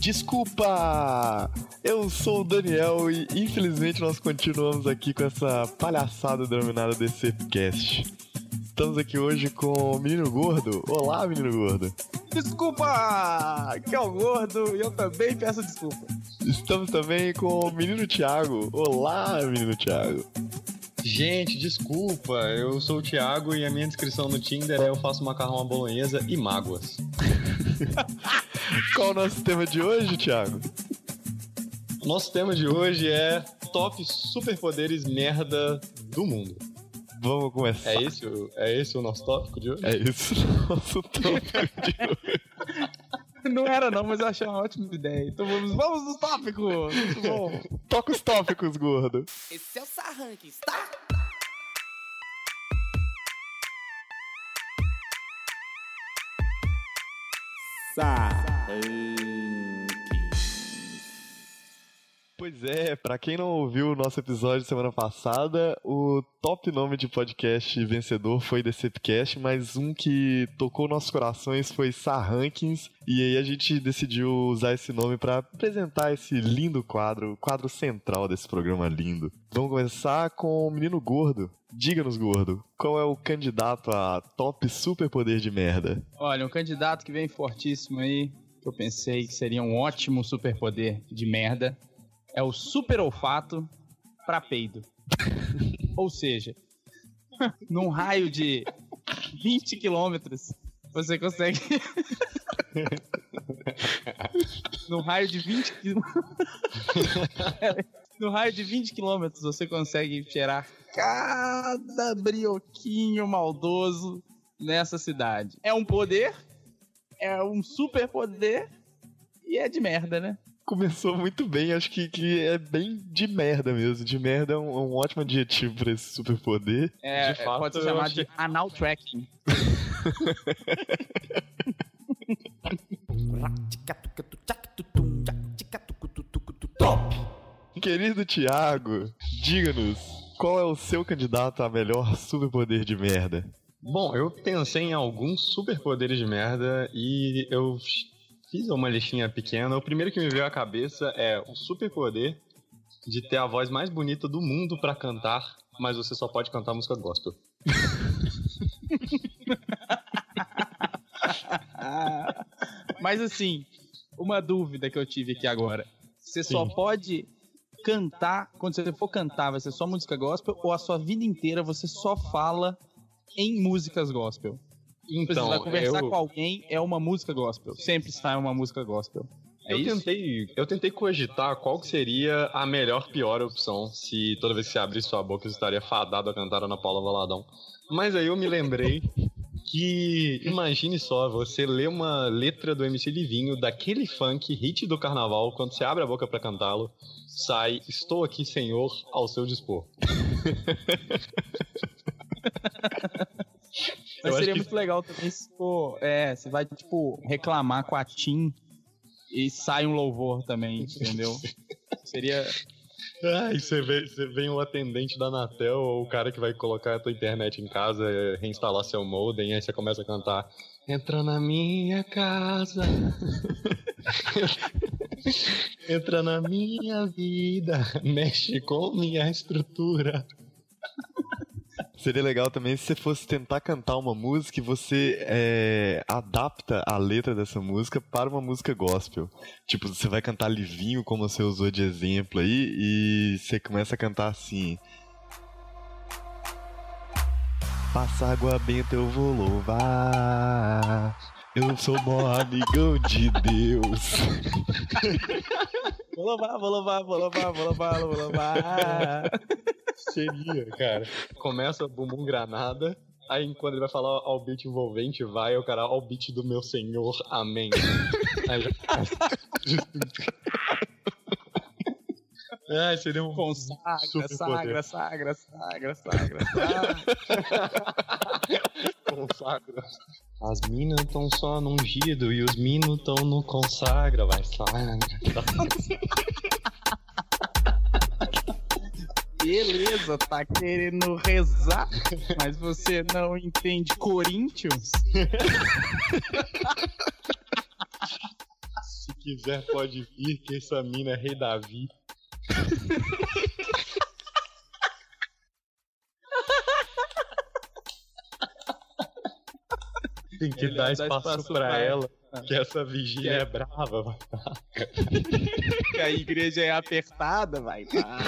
Desculpa! Eu sou o Daniel e infelizmente nós continuamos aqui com essa palhaçada denominada DCcast. Estamos aqui hoje com o menino gordo. Olá, menino gordo. Desculpa! Que é o gordo e eu também peço desculpa. Estamos também com o menino Thiago. Olá, menino Thiago. Gente, desculpa, eu sou o Thiago e a minha descrição no Tinder é eu faço macarrão à bolonhesa e mágoas. Qual o nosso tema de hoje, Thiago? Nosso tema de hoje é top superpoderes merda do mundo. Vamos começar. É esse, o- é esse o nosso tópico de hoje? É isso, nosso tópico de hoje. Não era não, mas eu achei uma ótima ideia. Então vamos, vamos nos tópicos! Muito bom. Toca os tópicos, gordo. Esse é o Sarranques, tá? Pois é, pra quem não ouviu o nosso episódio semana passada, o top nome de podcast vencedor foi Decepcast, mas um que tocou nossos corações foi Sarrankings, e aí a gente decidiu usar esse nome pra apresentar esse lindo quadro, o quadro central desse programa lindo. Vamos começar com o menino gordo. Diga-nos, gordo, qual é o candidato a top superpoder de merda? Olha, um candidato que vem fortíssimo aí, que eu pensei que seria um ótimo superpoder de merda, é o super olfato pra peido. Ou seja, num raio de 20 quilômetros, você consegue. num raio de 20 quilômetros. no raio de 20 quilômetros, você consegue cheirar cada brioquinho maldoso nessa cidade. É um poder, é um super poder e é de merda, né? Começou muito bem, acho que, que é bem de merda mesmo. De merda é um, um ótimo adjetivo pra esse superpoder. É, De fato, pode ser chamado achei- de anal tracking. Querido Thiago, diga-nos, qual é o seu candidato a melhor superpoder de merda? Bom, eu pensei em alguns superpoderes de merda e eu fiz uma listinha pequena. O primeiro que me veio à cabeça é o superpoder de ter a voz mais bonita do mundo pra cantar, mas você só pode cantar música gospel. Mas assim, uma dúvida que eu tive aqui agora. Você só pode cantar, quando você for cantar, vai ser só música gospel ou a sua vida inteira você só fala em músicas gospel? Então, você vai conversar eu... com alguém, é uma música gospel. Sempre sai uma música gospel. É eu isso? tentei, eu tentei cogitar qual seria a melhor pior opção se toda vez que você abrisse sua boca você estaria fadado a cantar Ana Paula Valadão. Mas aí eu me lembrei que imagine só você ler uma letra do MC Livinho daquele funk hit do carnaval quando você abre a boca pra cantá-lo sai estou aqui senhor ao seu dispor. Mas seria acho que- muito legal também se for. É, você vai, tipo, reclamar com a Tim e sai um louvor também, entendeu? seria. Ai, você vê, você vem o atendente da Anatel ou o cara que vai colocar a tua internet em casa, eh, reinstalar seu modem, aí você começa a cantar. Entra na minha casa. Entra na minha vida. Mexe com minha estrutura. Seria legal também se você fosse tentar cantar uma música e você é, adapta a letra dessa música para uma música gospel. Tipo, você vai cantar Livinho, como você usou de exemplo aí, e você começa a cantar assim. Passa água benta, eu vou louvar. Eu sou mó amigão de Deus. Vou louvar, vou louvar, vou louvar, vou louvar, vou louvar. Seria, cara. Começa bumbum granada. Aí quando ele vai falar ao beat envolvente, vai o cara ao beat do meu senhor, amém. Aí já... Ai, seria um Consagra, sagra, sagra, sagra, sagra, sagra. consagra. As minas tão só no ungido e os minos tão no consagra, vai sagra. Beleza, tá querendo rezar, mas você não entende Corinthians? Se quiser, pode vir, que essa mina é rei Davi. Tem que dar espaço, espaço pra, pra ela, ela. que essa vigília Que é- é brava, vai. Que a igreja é apertada, vai. Tá.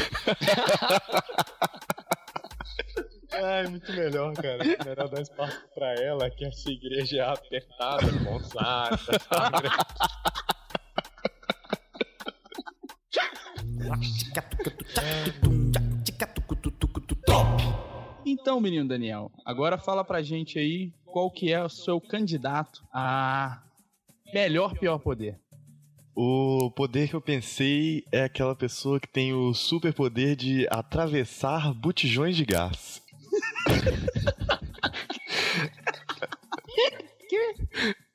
Ai, muito melhor, cara. Melhor dar espaço pra ela, que essa igreja é apertada, saco, sabe? Então, menino Daniel, agora fala pra gente aí qual que é o seu candidato a melhor pior poder. O poder que eu pensei é aquela pessoa que tem o super poder de atravessar botijões de gás.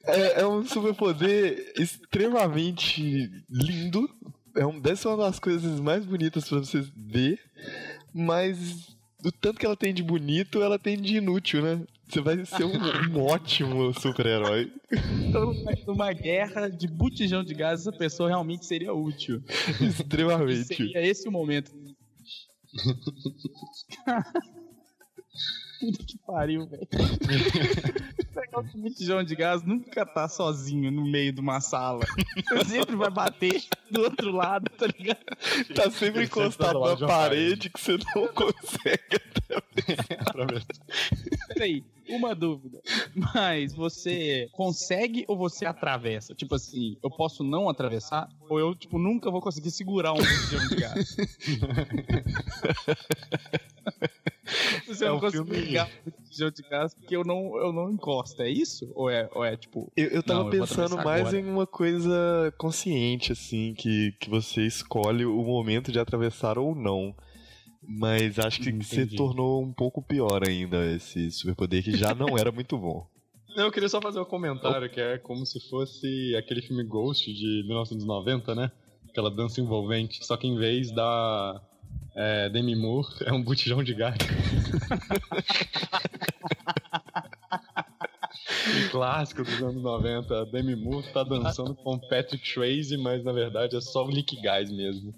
É, é um superpoder extremamente lindo. É um, deve ser uma das coisas mais bonitas pra você ver. Mas do tanto que ela tem de bonito, ela tem de inútil, né? Você vai ser um, um ótimo super-herói. Então, numa guerra de botijão de gás, essa pessoa realmente seria útil. E Extremamente. seria esse o momento. Puta que pariu, velho. Pegar um botijão de gás nunca tá sozinho no meio de uma sala. Você sempre vai bater do outro lado, tá ligado? Tá sempre encostado na uma parede que você não consegue. Peraí, uma dúvida. Mas você consegue ou você atravessa? Tipo assim, eu posso não atravessar? Ou eu, tipo, nunca vou conseguir segurar um botijão de gás? Se eu É não um consigo filme- ligar o botijão de gás porque eu não, eu não encosto, é isso? Ou é, ou é tipo. Eu, eu tava Não, eu pensando atravessar mais agora. em uma coisa consciente, assim, que, que você escolhe o momento de atravessar ou não. Mas acho que se tornou um pouco pior ainda esse superpoder que já não era muito bom. Não, eu queria só fazer um comentário que é como se fosse aquele filme Ghost de 1990, né? Aquela dança envolvente, só que em vez da é, Demi Moore, é um botijão de gás. um clássico dos anos 90. A Demi Moore tá dançando com Patrick Swayze, mas na verdade é só o Lick Gás mesmo.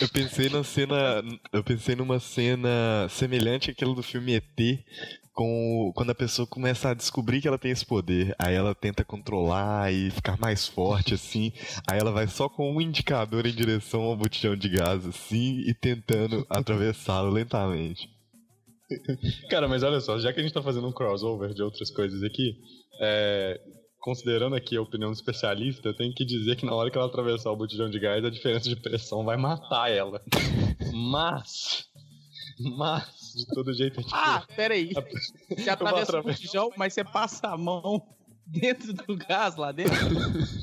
Eu pensei na cena. Eu pensei numa cena semelhante àquela do filme ET. Com, quando a pessoa começa a descobrir que ela tem esse poder, aí ela tenta controlar e ficar mais forte, assim. Aí ela vai só com um indicador em direção ao botijão de gás, assim, e tentando atravessá-lo lentamente. Cara, mas olha só, já que a gente tá fazendo um crossover de outras coisas aqui, é, considerando aqui a opinião do especialista, eu tenho que dizer que na hora que ela atravessar o botijão de gás, a diferença de pressão vai matar ela. Mas. Mas, de todo jeito, é tipo. Ah, peraí. a- Você atravessa o botijão, mas você passa a mão dentro do gás lá dentro?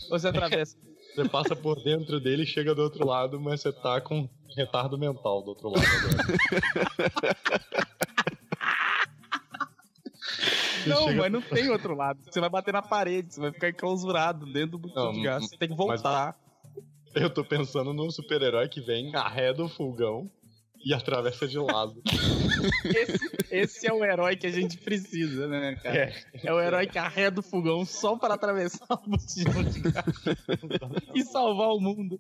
ou você atravessa? Você passa por dentro dele e chega do outro lado, mas você tá com retardo mental do outro lado Não, chega- mas não tem outro lado. Você vai bater na parede, você vai ficar enclausurado dentro do botijão Não, de gás. Você tem que voltar. Eu tô pensando num super-herói que vem, arreda o fogão e atravessa de lado. Esse, esse é o herói que a gente precisa, né, cara? É. É o herói que arreda o fogão só para atravessar o botijão de gás e salvar o mundo.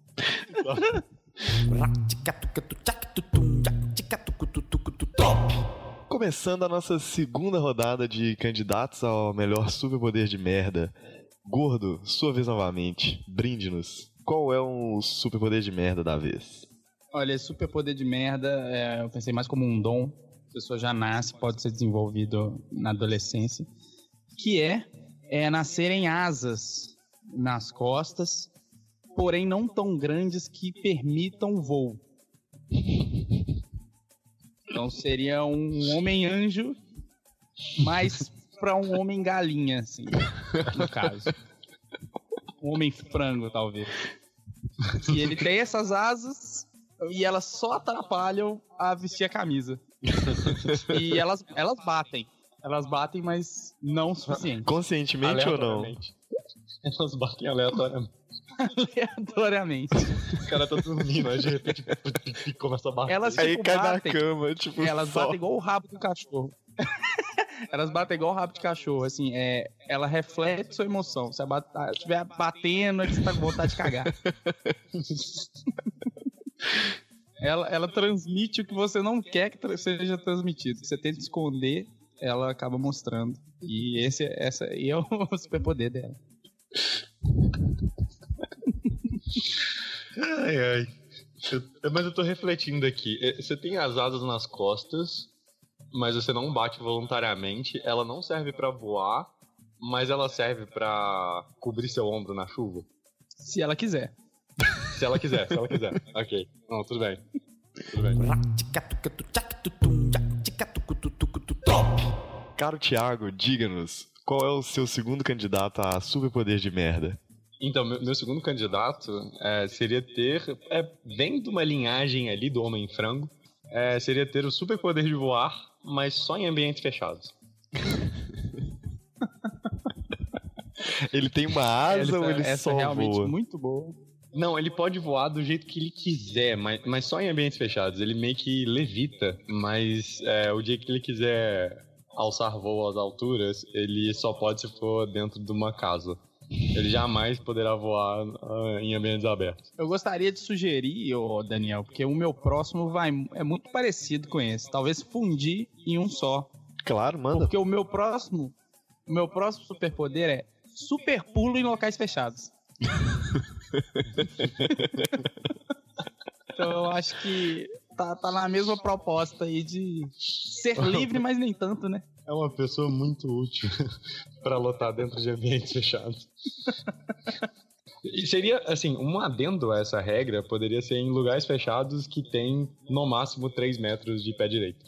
Começando a nossa segunda rodada de candidatos ao melhor superpoder de merda. Gordo, sua vez novamente. Brinde-nos. Qual é o superpoder de merda da vez? Olha, superpoder de merda, é, eu pensei mais como um dom. A pessoa já nasce, pode ser desenvolvido na adolescência. Que é, é nascerem asas nas costas, porém não tão grandes que permitam voo. Então seria um homem-anjo, mas para um homem-galinha, assim, no caso. Um homem-frango, talvez. E ele tem essas asas e elas só atrapalham a vestir a camisa. e elas, elas batem. Elas batem, mas não o suficiente. Conscientemente ou não? Elas batem aleatoriamente. Aleatoriamente. O cara tá dormindo, aí de repente começa a bater. Elas Aí tipo, cai na batem. cama, tipo, Elas só. batem igual o rabo do cachorro. Elas batem igual o rabo de cachorro, assim, é, ela reflete sua emoção. Se ela estiver batendo, é que você tá com vontade de cagar. ela, ela transmite o que você não quer que tra- seja transmitido. Você tenta esconder, ela acaba mostrando. E esse, essa aí é o superpoder dela. Ai, ai. Eu- mas eu tô refletindo aqui. É, Você tem as asas nas costas, mas você não bate voluntariamente. Ela não serve pra voar, mas ela serve pra cobrir seu ombro na chuva. Se ela quiser. Se ela quiser, se ela quiser. Ok. Não, tudo bem. Tudo bem. Caro Thiago, diga-nos, qual é o seu segundo candidato a superpoder de merda? Então, meu, meu segundo candidato é, seria ter. É, vem de uma linhagem ali do Homem-Frango. é, seria ter o superpoder de voar, mas só em ambientes fechados. Ele tem uma asa ou ele essa só é realmente voa? muito boa. Não, ele pode voar do jeito que ele quiser, mas, mas só em ambientes fechados. Ele meio que levita, mas é, o dia que ele quiser alçar voo às alturas, ele só pode se for dentro de uma casa. Ele jamais poderá voar ah, em ambientes abertos. Eu gostaria de sugerir, ô Daniel, porque o meu próximo vai é muito parecido com esse. Talvez fundir em um só. Claro, manda. Porque o meu próximo, o meu próximo superpoder é super pulo em locais fechados. então eu acho que tá, tá na mesma proposta aí de ser livre, mas nem tanto, né? É uma pessoa muito útil para lotar dentro de ambientes fechados. E seria, assim, um adendo a essa regra poderia ser em lugares fechados que tem no máximo 3 metros de pé direito.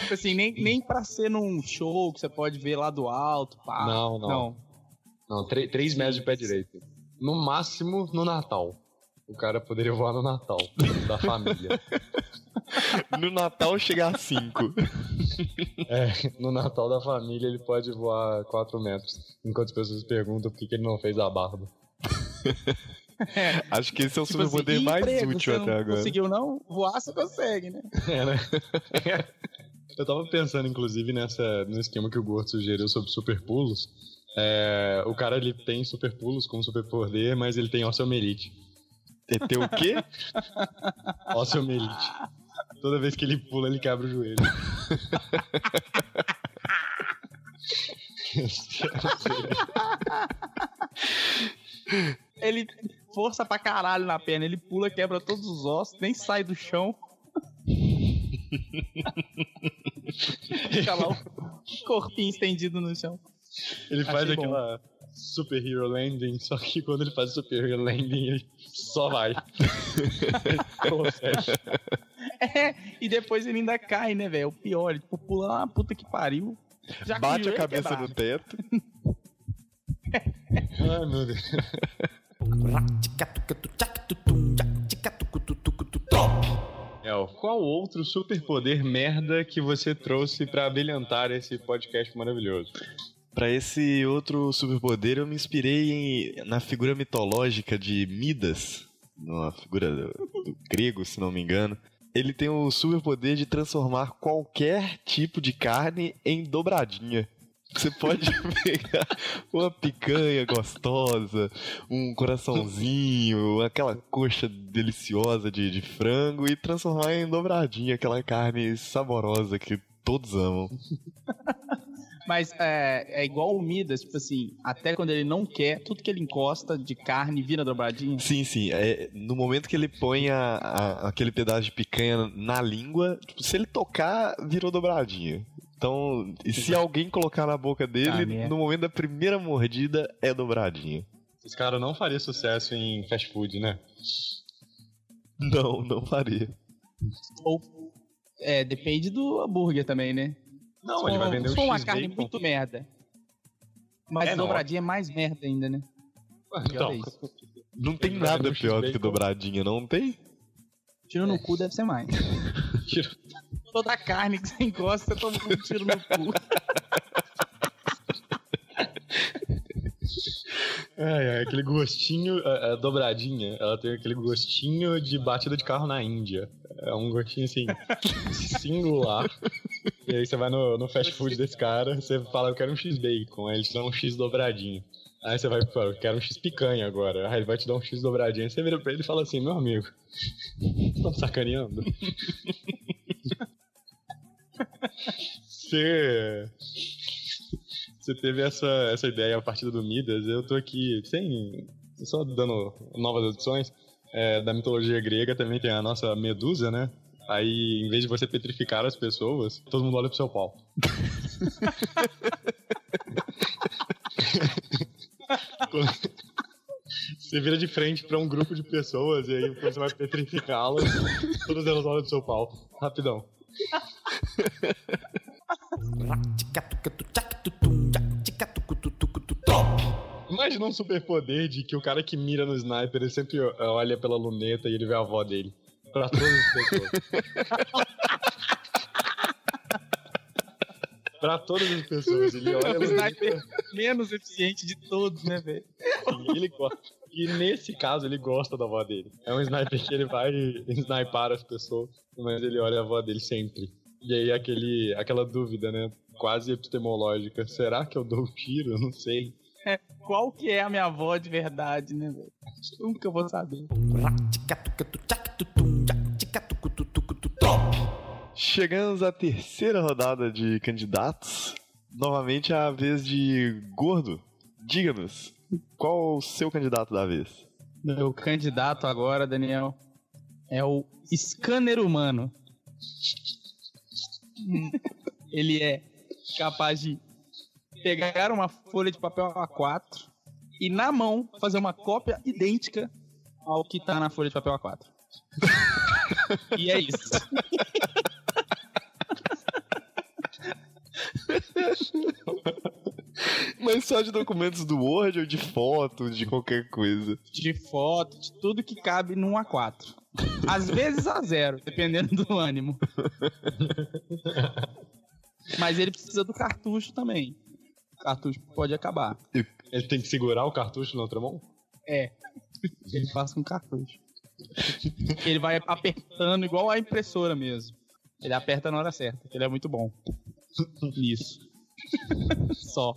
Tipo assim, nem, nem pra ser num show que você pode ver lá do alto, pá. não, não. Não. Não, 3 metros de pé direito. No máximo no Natal. O cara poderia voar no Natal, da família. No Natal chega a 5. É, no Natal da família ele pode voar 4 metros. Enquanto as pessoas perguntam por que, que ele não fez a barba. Acho que esse é o Tipo assim, superpoder e mais emprego, útil você não até agora. Conseguiu não? Voar você consegue, né? É, né? Eu tava pensando, inclusive, nessa, no esquema que o Gordo sugeriu sobre superpulos. É, o cara ele tem superpulos como superpoder, mas ele tem osteomelite. Ter o quê? Osteomelite. Toda vez que ele pula, ele quebra o joelho. Ele força pra caralho na perna, ele pula, quebra todos os ossos, nem sai do chão. Fica lá o corpinho estendido no chão. Ele faz Achei bom. aquela super hero landing, só que quando ele faz super hero landing, ele só vai. É, e depois ele ainda cai, né, velho? O pior, ele tipo, pula lá, puta que pariu. Já Bate a cabeça quebrado. no teto. Ai, meu Deus. El, qual outro superpoder merda que você trouxe pra brilhantar esse podcast maravilhoso? Pra esse outro superpoder, eu me inspirei em- na figura mitológica de Midas, uma figura do, do grego, se não me engano. Ele tem o superpoder de transformar qualquer tipo de carne em dobradinha. Você pode pegar uma picanha gostosa, um coraçãozinho, aquela coxa deliciosa de, de frango e transformar em dobradinha, aquela carne saborosa que todos amam. Mas é, é igual o Midas, tipo assim, até quando ele não quer, tudo que ele encosta de carne vira dobradinha. Sim, sim. É, no momento que ele põe a- a- aquele pedaço de picanha na língua, tipo, se ele tocar, virou dobradinha. Então, e se alguém colocar na boca Ah, dele, merda. no momento da primeira mordida, é dobradinha. Esse cara não faria sucesso em fast food, né? Não, não faria. Ou é, depende do hambúrguer também, né? Não, ele vai vender se o for uma X-Bacon. carne muito merda. Mas É, não. dobradinha é mais merda ainda, né? Então, isso. Não tem nada pior do que dobradinha, não tem? Tiro no cu deve ser mais. tira- Toda a carne que você encosta, você toma um tiro no cu. É, é aquele gostinho, é, é, dobradinha. Ela tem aquele gostinho de batida de carro na Índia. É um gostinho assim, singular. E aí você vai no, no fast food desse cara, você fala, eu quero um X-bacon. Aí ele te dá um X dobradinho. Aí você vai, eu quero um X picanha agora. Aí ele vai te dar um X dobradinho. Aí você vira pra ele e fala assim, meu amigo, tá sacaneando? Você. Você teve essa, essa ideia a partir do Midas. Eu tô aqui sem. Só dando novas adições. É, da mitologia grega também tem a nossa Medusa, né? Aí, em vez de você petrificar as pessoas, todo mundo olha pro seu pau. Você vira de frente pra um grupo de pessoas e aí você vai petrificá-las, todas elas olham pro seu pau. Rapidão. Imagina um superpoder de que o cara que mira no sniper, ele sempre olha pela luneta e ele vê a avó dele. Pra todas as pessoas. pra todas as pessoas. Ele olha o sniper menos eficiente de todos, né, velho? Ele gosta. E nesse caso, ele gosta da avó dele. É um sniper que ele vai snipar as pessoas, mas ele olha a avó dele sempre. E aí aquele, aquela dúvida, né? Quase epistemológica. Será que eu dou o tiro? Não sei. Qual que é a minha avó de verdade, né, velho? Nunca vou saber. Chegamos à terceira rodada de candidatos. Novamente a vez de Gordo. Diga-nos, qual o seu candidato da vez? Meu candidato agora, Daniel, é o scanner humano. Ele é capaz de pegar uma folha de papel A4 e na mão fazer uma cópia idêntica ao que tá na folha de papel A4. e é isso. Mas só de documentos do Word ou de foto, de qualquer coisa? De foto, de tudo que cabe num A4. Às vezes a zero, dependendo do ânimo. Mas ele precisa do cartucho também. Cartucho pode acabar. Ele tem que segurar o cartucho na outra mão? É. Ele faz com cartucho. Ele vai apertando igual a impressora mesmo. Ele aperta na hora certa. Ele é muito bom. Nisso. Só.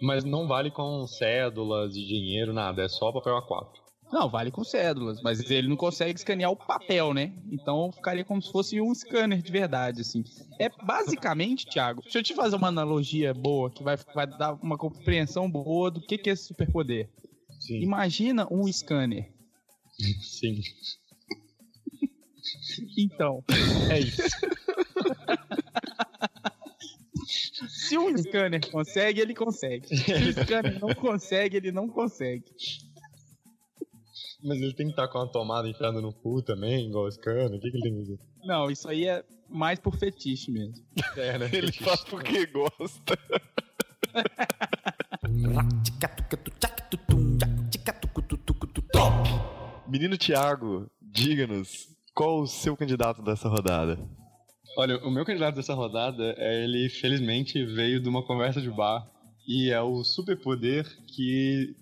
Mas não vale com cédulas e dinheiro, nada. É só papel A4. Não, vale com cédulas, mas ele não consegue escanear o papel, né? Então ficaria como se fosse um scanner de verdade, assim. É basicamente, Thiago, deixa eu te fazer uma analogia boa que vai, vai dar uma compreensão boa do que, que é esse superpoder. Sim. Imagina um scanner. Sim. Então, é isso. Se um scanner consegue, ele consegue. Se o scanner não consegue, ele não consegue. Mas ele tem que estar com a tomada enfiada no cu também, igual o scanner. O que, que ele tem que fazer? Não, isso aí é mais por fetiche mesmo. É, né? Ele faz porque gosta. Menino Thiago, diga-nos, qual o seu candidato dessa rodada? Olha, o meu candidato dessa rodada, é, ele felizmente veio de uma conversa de bar e é o superpoder que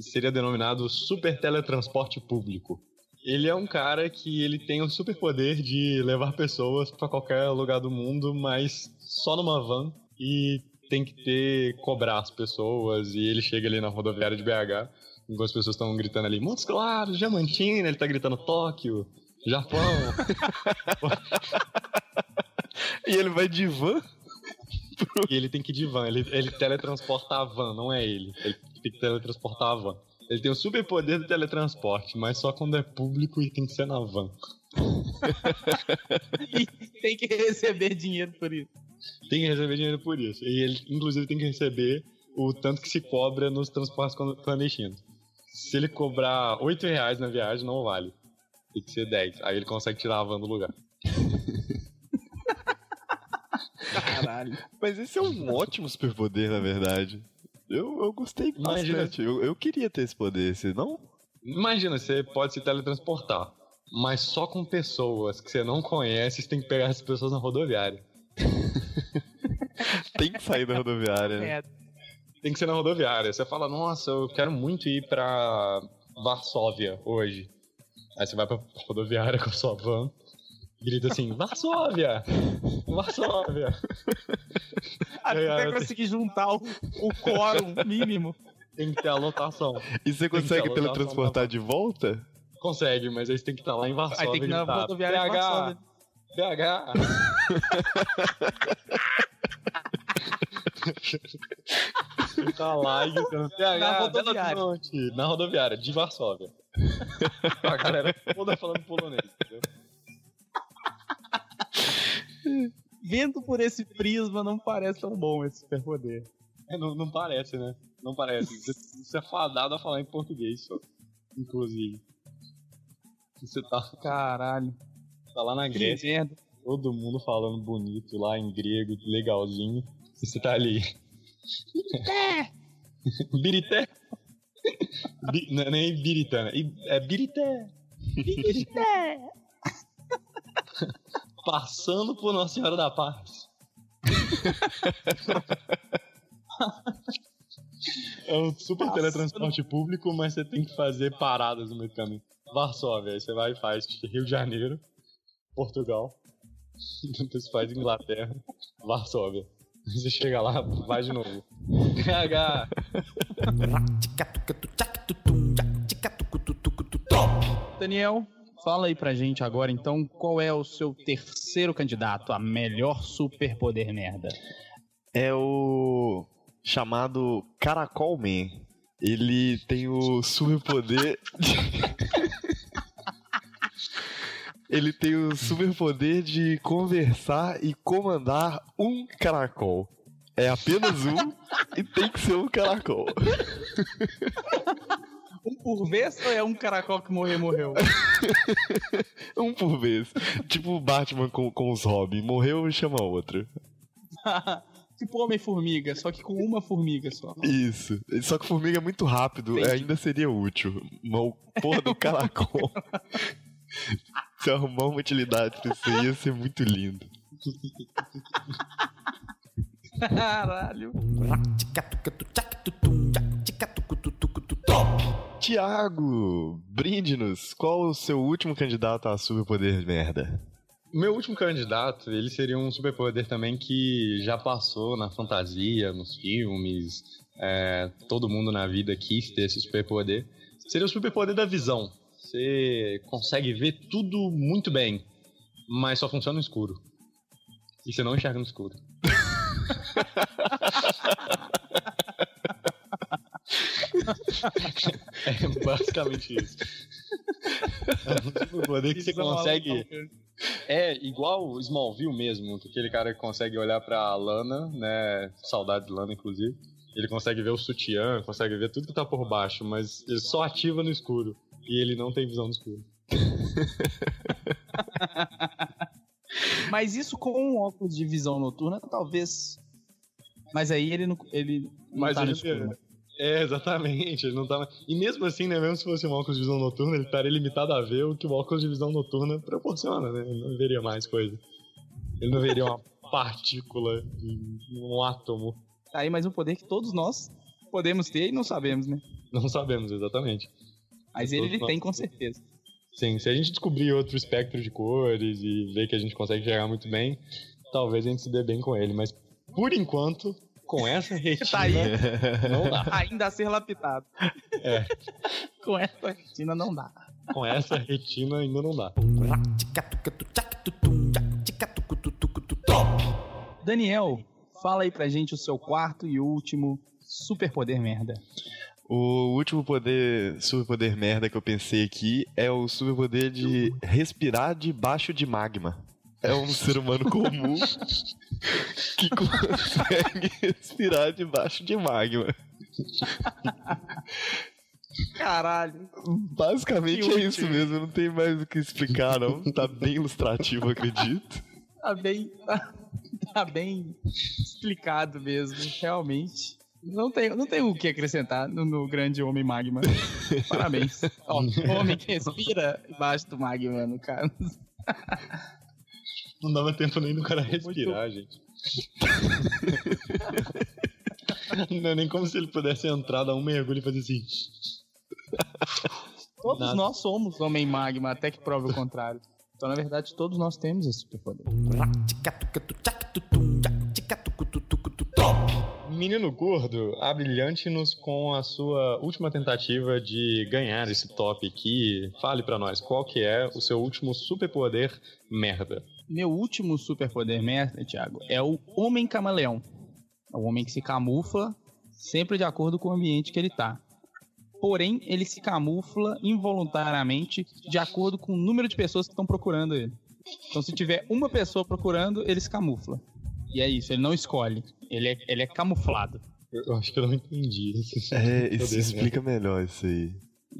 seria denominado super teletransporte público. Ele é um cara que ele tem o superpoder de levar pessoas para qualquer lugar do mundo, mas só numa van e tem que ter cobrar as pessoas e ele chega ali na rodoviária de BH, enquanto as pessoas estão gritando ali Montes Claros, Diamantina, ele tá gritando Tóquio, Japão. E ele vai de van? E ele tem que ir de van. Ele, ele teletransporta a van, não é ele. Ele tem que teletransportar a van. Ele tem o superpoder do teletransporte, mas só quando é público e tem que ser na van. E tem que receber dinheiro por isso. Tem que receber dinheiro por isso. E ele, inclusive, tem que receber o tanto que se cobra nos transportes clan- clandestinos. Se ele cobrar 8 reais na viagem, não vale. Tem que ser 10. Aí ele consegue tirar a van do lugar. Caralho. Mas esse é um ótimo superpoder, na verdade. Eu, eu gostei Imagina- bastante. Eu, eu queria ter esse poder, você não? Imagina, você pode se teletransportar, mas só com pessoas que você não conhece, você tem que pegar essas pessoas na rodoviária. Tem que sair da rodoviária, né? É. Tem que ser na rodoviária. Você fala, nossa, eu quero muito ir pra Varsóvia hoje. Aí você vai pra rodoviária com a sua van, grita assim, Varsóvia! Varsóvia! Até eu conseguir juntar o, o quórum mínimo. Tem que ter a lotação. E você consegue teletransportar de volta? Consegue, mas aí você tem que estar lá em Varsóvia. Aí tem que ir na rodoviária de PH, Varsóvia. PH. Tá lá e PH, Na rodoviária. Na rodoviária, de Varsóvia. A galera toda falando polonês, entendeu? Vendo por esse prisma, não parece tão bom esse superpoder. É, não, não parece, né? Não parece. Você, é fadado a falar em português só. Inclusive. Você tá, Caralho. tá lá na Grécia, todo mundo falando bonito lá em grego, legalzinho. E você tá ali. Birité! Bi, não é nem né? é Birité! Birité! Passando por Nossa Senhora da Paz. É um super Passando- teletransporte público, mas você tem que fazer paradas no meio do caminho. Varsóvia, aí você vai e faz Rio de Janeiro, Portugal, depois faz Inglaterra, Varsóvia. Você chega lá, vai de novo. PH! Daniel, fala aí pra gente agora então qual é o seu terceiro candidato a melhor superpoder merda. É o chamado Caracol Man. Ele tem o superpoder. Ele tem o superpoder de conversar e comandar um caracol. É apenas um e tem que ser um caracol. Um por vez ou é um caracol que morreu, morreu? Um por vez. Tipo o Batman com, com os Robin. Morreu e chama outro. tipo Homem-Formiga, só que com uma formiga só. Isso. Só que formiga é muito rápido, Entendi. ainda seria útil. Mas o porra do caracol. Se eu arrumar uma utilidade pra isso aí, ia ser muito lindo. Caralho. Tiago, brinde-nos. Qual o seu último candidato a superpoder merda? Meu último candidato, ele seria um superpoder também que já passou na fantasia, nos filmes, é, todo mundo na vida quis ter esse superpoder. Seria o superpoder da visão. Você consegue ver tudo muito bem, mas só funciona no escuro. E você não enxerga no escuro. é basicamente isso. É superpoder que você consegue. É igual o Smallville mesmo, aquele cara que consegue olhar pra Lana, né? Saudade de Lana, inclusive. Ele consegue ver o sutiã, consegue ver tudo que tá por baixo, mas ele só ativa no escuro. E ele não tem visão no escuro. Mas isso com um óculos de visão noturna, talvez. Mas aí ele não, ele não Mas tá no ele- escuro. né? É, exatamente. Ele não tá. E mesmo assim, né? Mesmo se fosse um óculos de visão noturna, ele estaria limitado a ver o que o óculos de visão noturna proporciona, né? Ele não veria mais coisa. Ele não veria uma partícula, um átomo. Tá aí mais um poder que todos nós podemos ter e não sabemos, né? Não sabemos exatamente. Mas ele, ele Todos tem nós. com certeza. Sim, se a gente descobrir outro espectro de cores e ver que a gente consegue enxergar muito bem, talvez a gente se dê bem com ele. Mas por enquanto, com essa retina, Tá aí. não dá. Ainda a ser lapidado. É. Com essa retina não dá. Com essa retina ainda não dá. Daniel, fala aí pra gente o seu quarto e último superpoder merda. O último poder, superpoder merda que eu pensei aqui é o superpoder de respirar debaixo de magma. É um ser humano comum que consegue respirar debaixo de magma. Caralho. Basicamente é isso mesmo, não tem mais o que explicar, não. Tá bem ilustrativo, acredito. Tá bem. Tá, tá bem explicado mesmo, realmente. Não tem, não tem o que acrescentar no, no grande homem magma. Parabéns. Ó, homem que respira embaixo do magma, no caso. Não dava tempo nem do cara respirar, gente. Não é nem como se ele pudesse entrar, dar um mergulho e fazer assim. Todos Nada. nós somos homem magma, até que prove o contrário. Então, na verdade, todos nós temos esse superpoder. Menino gordo, abrilhante-nos com a sua última tentativa de ganhar esse top aqui. Fale pra nós, qual que é o seu último superpoder merda? Meu último superpoder merda, Thiago, é o Homem Camaleão. É o homem que se camufla sempre de acordo com o ambiente que ele tá. Porém, ele se camufla involuntariamente de acordo com o número de pessoas que estão procurando ele. Então, se tiver uma pessoa procurando, ele se camufla. E é isso, ele não escolhe. Ele é, ele é camuflado. Eu acho que eu não entendi esse É, isso poder explica melhor isso aí.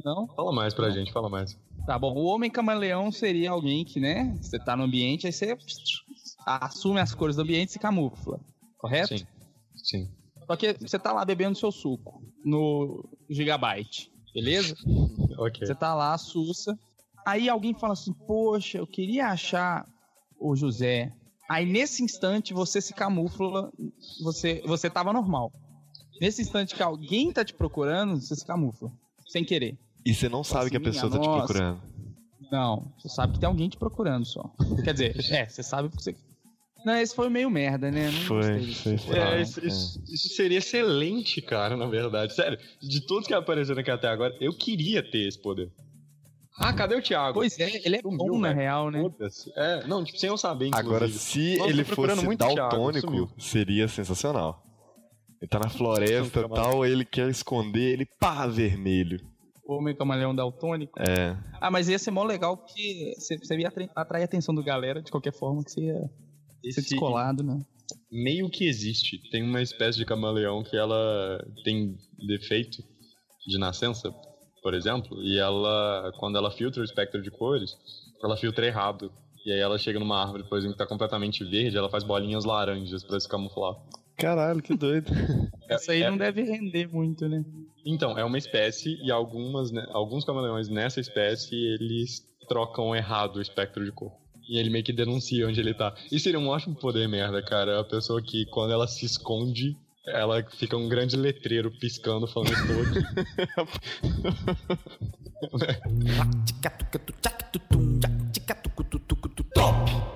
Não? Fala mais pra gente, fala mais. Tá bom, o homem camaleão seria alguém que, né, você tá no ambiente, aí você assume as cores do ambiente e se camufla. Correto? Sim. Sim. Só que você tá lá bebendo seu suco no Gigabyte, beleza? Ok. Você tá lá, sussa. Aí alguém fala assim: Poxa, eu queria achar o José. Aí nesse instante você se camufla, você, você tava normal. Nesse instante que alguém tá te procurando, você se camufla. Sem querer. E você não sabe que a Assim, pessoa tá te nossa. procurando. Não, você sabe que tem alguém te procurando só. Quer dizer, é, você sabe porque você. Não, esse foi meio merda, né? Não Foi, foi fraco. É, isso, isso- isso seria excelente, cara, na verdade. Sério, de todos que apareceram aqui até agora, eu queria ter esse poder. Ah, cadê o Thiago? Pois é, ele é Sumiu, bom na velho. real, né? É, não, tipo, sem eu saber, inclusive. Agora, se Nossa, ele fosse muito Thiago, daltônico, sumiu. seria sensacional. Ele tá na floresta e tal, ele quer esconder, ele pá, vermelho. Homem Camaleão Daltônico. É. Ah, mas ia ser mó legal porque você, você ia atra- atrair a atenção do galera de qualquer forma que você ia ser Esse descolado, né? meio que existe. Tem uma espécie de camaleão que ela tem defeito de nascença, por exemplo, e ela, quando ela filtra o espectro de cores, ela filtra errado. E aí ela chega numa árvore, por exemplo, que tá completamente verde, ela faz bolinhas laranjas pra se camuflar. Caralho, que doido. Isso aí É- não deve render muito, né? Então, é uma espécie e algumas, né, alguns camaleões nessa espécie, eles trocam errado o espectro de cor. E ele meio que denuncia onde ele tá. Isso seria um ótimo poder merda, cara. É a pessoa que, quando ela se esconde, ela fica um grande letreiro piscando, falando estou aqui.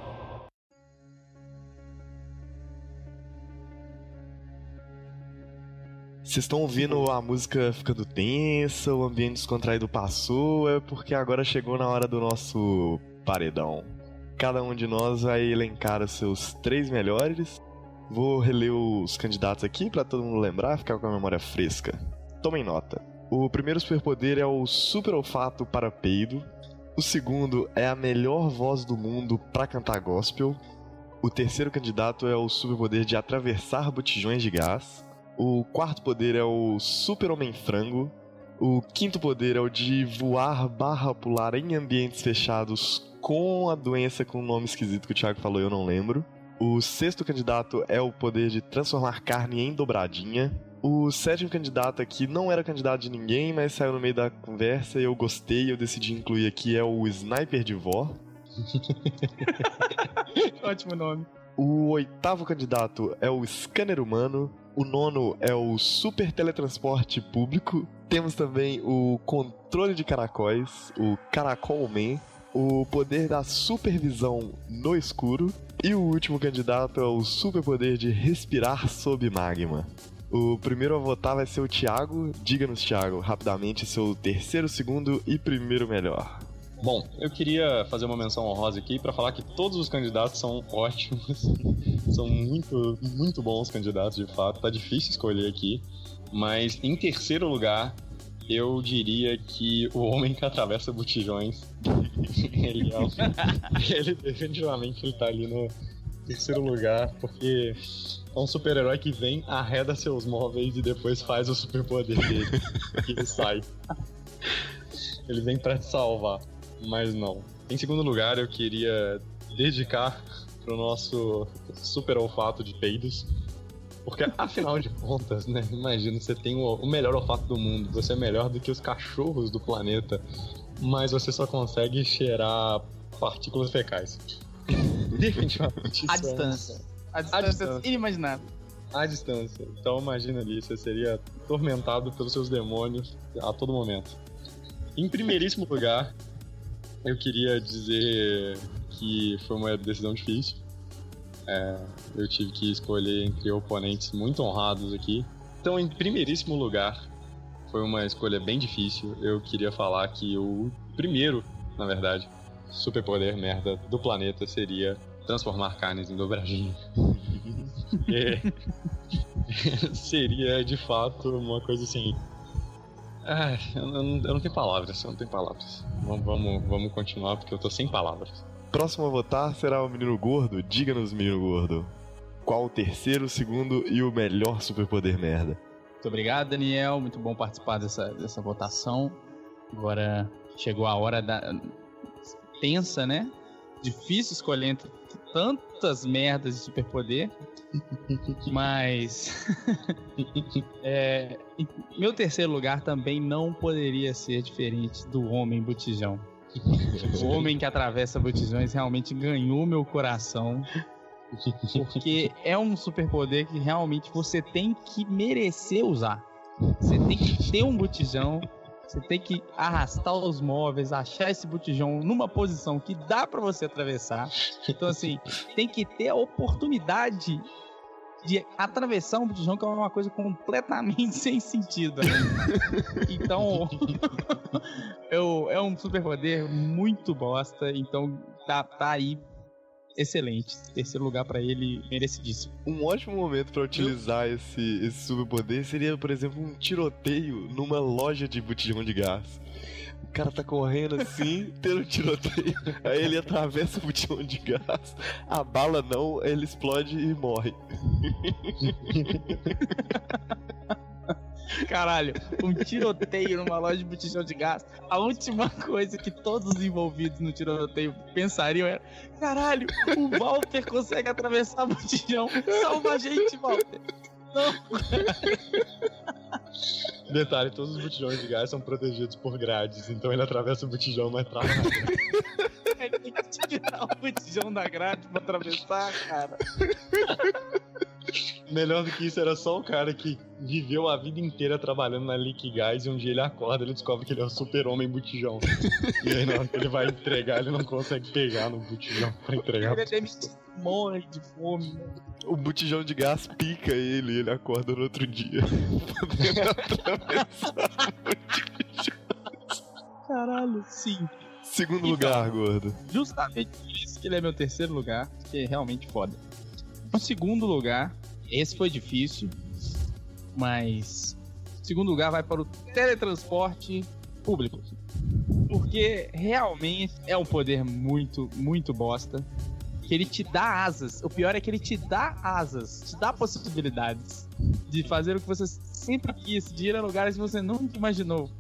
Vocês estão ouvindo a música ficando tensa, o ambiente descontraído passou, é porque agora chegou na hora do nosso paredão. Cada um de nós vai elencar os seus três melhores. Vou reler os candidatos aqui pra todo mundo lembrar, ficar com a memória fresca. Tomem nota. O primeiro superpoder é o super olfato para peido. O segundo é a melhor voz do mundo pra cantar gospel. O terceiro candidato é o superpoder de atravessar botijões de gás. O quarto poder é o Super Homem Frango. O quinto poder é o de voar barra pular em ambientes fechados com a doença com o nome esquisito que o Thiago falou, eu não lembro. O sexto candidato é o poder de transformar carne em dobradinha. O sétimo candidato aqui não era candidato de ninguém, mas saiu no meio da conversa e eu gostei e eu decidi incluir aqui é o Sniper de Vó. Ótimo nome. O oitavo candidato é o Scanner Humano. O nono é o Super Teletransporte Público. Temos também o Controle de Caracóis, o Caracol Man. O poder da supervisão no escuro. E o último candidato é o superpoder de respirar sob magma. O primeiro a votar vai ser o Thiago. Diga-nos, Thiago, rapidamente seu terceiro, segundo e primeiro melhor. Bom, eu queria fazer uma menção honrosa aqui pra falar que todos os candidatos são ótimos. são muito, muito bons candidatos, de fato. Tá difícil escolher aqui. Mas em terceiro lugar, eu diria que o homem que atravessa botijões. ele é um... Ele definitivamente ele tá ali no terceiro lugar, porque é um super-herói que vem, arreda seus móveis e depois faz o superpoder dele. e ele sai. Ele vem pra te salvar, mas não. Em segundo lugar, eu queria dedicar pro nosso super olfato de peidos. Porque, afinal de contas, né? Imagina, você tem o, melhor olfato do mundo, você é melhor do que os cachorros do planeta, mas você só consegue cheirar partículas fecais. Definitivamente. A é distância. A distância distância. inimaginável. à distância. Então imagina ali, você seria atormentado pelos seus demônios a todo momento. Em primeiríssimo lugar, eu queria dizer que foi uma decisão difícil. É, eu tive que escolher entre oponentes muito honrados aqui. Então, em primeiríssimo lugar, foi uma escolha bem difícil. Eu queria falar que o primeiro, na verdade, superpoder merda do planeta seria transformar carnes em dobradinho. é, seria de fato uma coisa assim. Ah, eu, não, eu não tenho palavras, eu não tenho palavras. Vamos, vamos, vamos continuar porque eu tô sem palavras. Próximo a votar será o menino gordo. Diga-nos, menino gordo. Qual o terceiro, o segundo e o melhor superpoder merda? Muito obrigado, Daniel. Muito bom participar dessa, dessa votação. Agora chegou a hora da. tensa, né? Difícil escolher entre tantas merdas de superpoder. Mas. é, meu terceiro lugar também não poderia ser diferente do Homem Botijão. O homem que atravessa botijões realmente ganhou meu coração. Porque é um superpoder que realmente você tem que merecer usar. Você tem que ter um botijão, você tem que arrastar os móveis, achar esse botijão numa posição que dá para você atravessar. Então, assim, tem que ter a oportunidade de atravessar um botijão que é uma coisa completamente sem sentido. Né? Então, eu, é um superpoder muito bosta. Então, tá, tá aí excelente. Terceiro lugar para ele, merecidíssimo. Um ótimo momento para utilizar esse, esse superpoder seria, por exemplo, um tiroteio numa loja de botijão de gás. O cara tá correndo assim, tendo um tiroteio. Aí ele atravessa o botijão de gás, a bala não, ele explode e morre. Caralho, um tiroteio numa loja de botijão de gás. A última coisa que todos os envolvidos no tiroteio pensariam era: caralho, o Walter consegue atravessar o botijão. Salva a gente, Walter. Não. Detalhe, todos os botijões de gás são protegidos por grades, então ele atravessa o botijão, mas trava nada. Ele tem que tirar o botijão da grade pra atravessar, cara. Melhor do que isso, era só o cara que viveu a vida inteira trabalhando na Leak Guys e um dia ele acorda ele descobre que ele é o super-homem botijão. e aí na hora que ele vai entregar, ele não consegue pegar no botijão pra entregar. Ele é morre de fome. né? O botijão de gás pica ele e ele acorda no outro dia. Podendo atravessar o botijão. Caralho, sim. Segundo Então. lugar, gordo. Justamente por isso que ele é meu terceiro lugar, que é realmente foda. No segundo lugar, esse foi difícil, mas segundo lugar vai para o teletransporte público. Porque realmente é um poder muito, muito bosta. Que ele te dá asas. O pior é que ele te dá asas, te dá possibilidades de fazer o que você sempre quis, de ir a lugares que você nunca imaginou.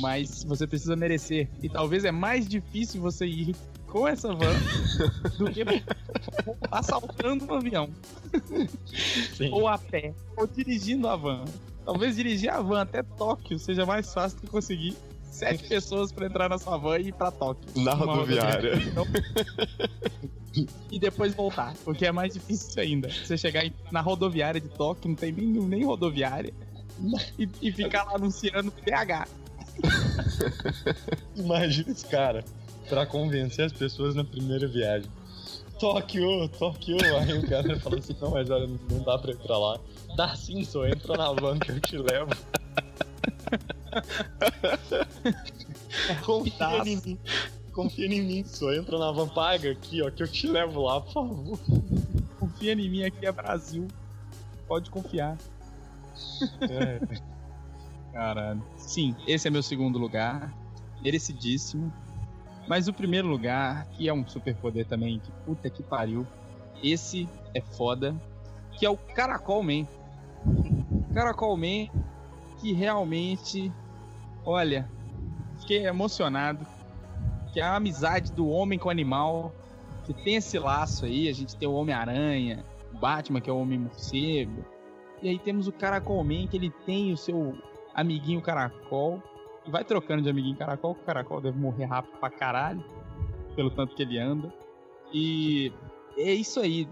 Mas você precisa merecer. E talvez é mais difícil você ir com essa van do que assaltando um avião. Sim. Ou a pé. Ou dirigindo a van. Talvez dirigir a van até Tóquio seja mais fácil do que conseguir sete pessoas pra entrar na sua van e ir pra Tóquio. Na rodoviária. Então- e depois voltar, porque é mais difícil ainda. Você chegar na rodoviária de Tóquio, não tem nem, nem rodoviária, e, e ficar lá anunciando PH. Imagina esse cara pra convencer as pessoas na primeira viagem. Tóquio, Tóquio. Aí o cara fala assim: não, mas olha, não dá pra ir pra lá. Dá sim, só entra na van que eu te levo. Confia em mim. Confia em mim, só entra na van, paga aqui, ó, que eu te levo lá, por favor. Confia em mim, aqui é Brasil. Pode confiar. É. Caralho. Sim, esse é meu segundo lugar. Merecidíssimo. Mas o primeiro lugar, que é um superpoder também, que puta que pariu. Esse é foda. Que é o Caracol Man. Caracol Man, que realmente. Olha, fiquei emocionado. Que é a amizade do homem com o animal. Que tem esse laço aí. A gente tem o Homem-Aranha, o Batman, que é o Homem-Morcego. E aí temos o Caracol Man, que ele tem o seu amiguinho caracol. Vai trocando de amiguinho caracol, o caracol deve morrer rápido pra caralho. Pelo tanto que ele anda. E é isso aí.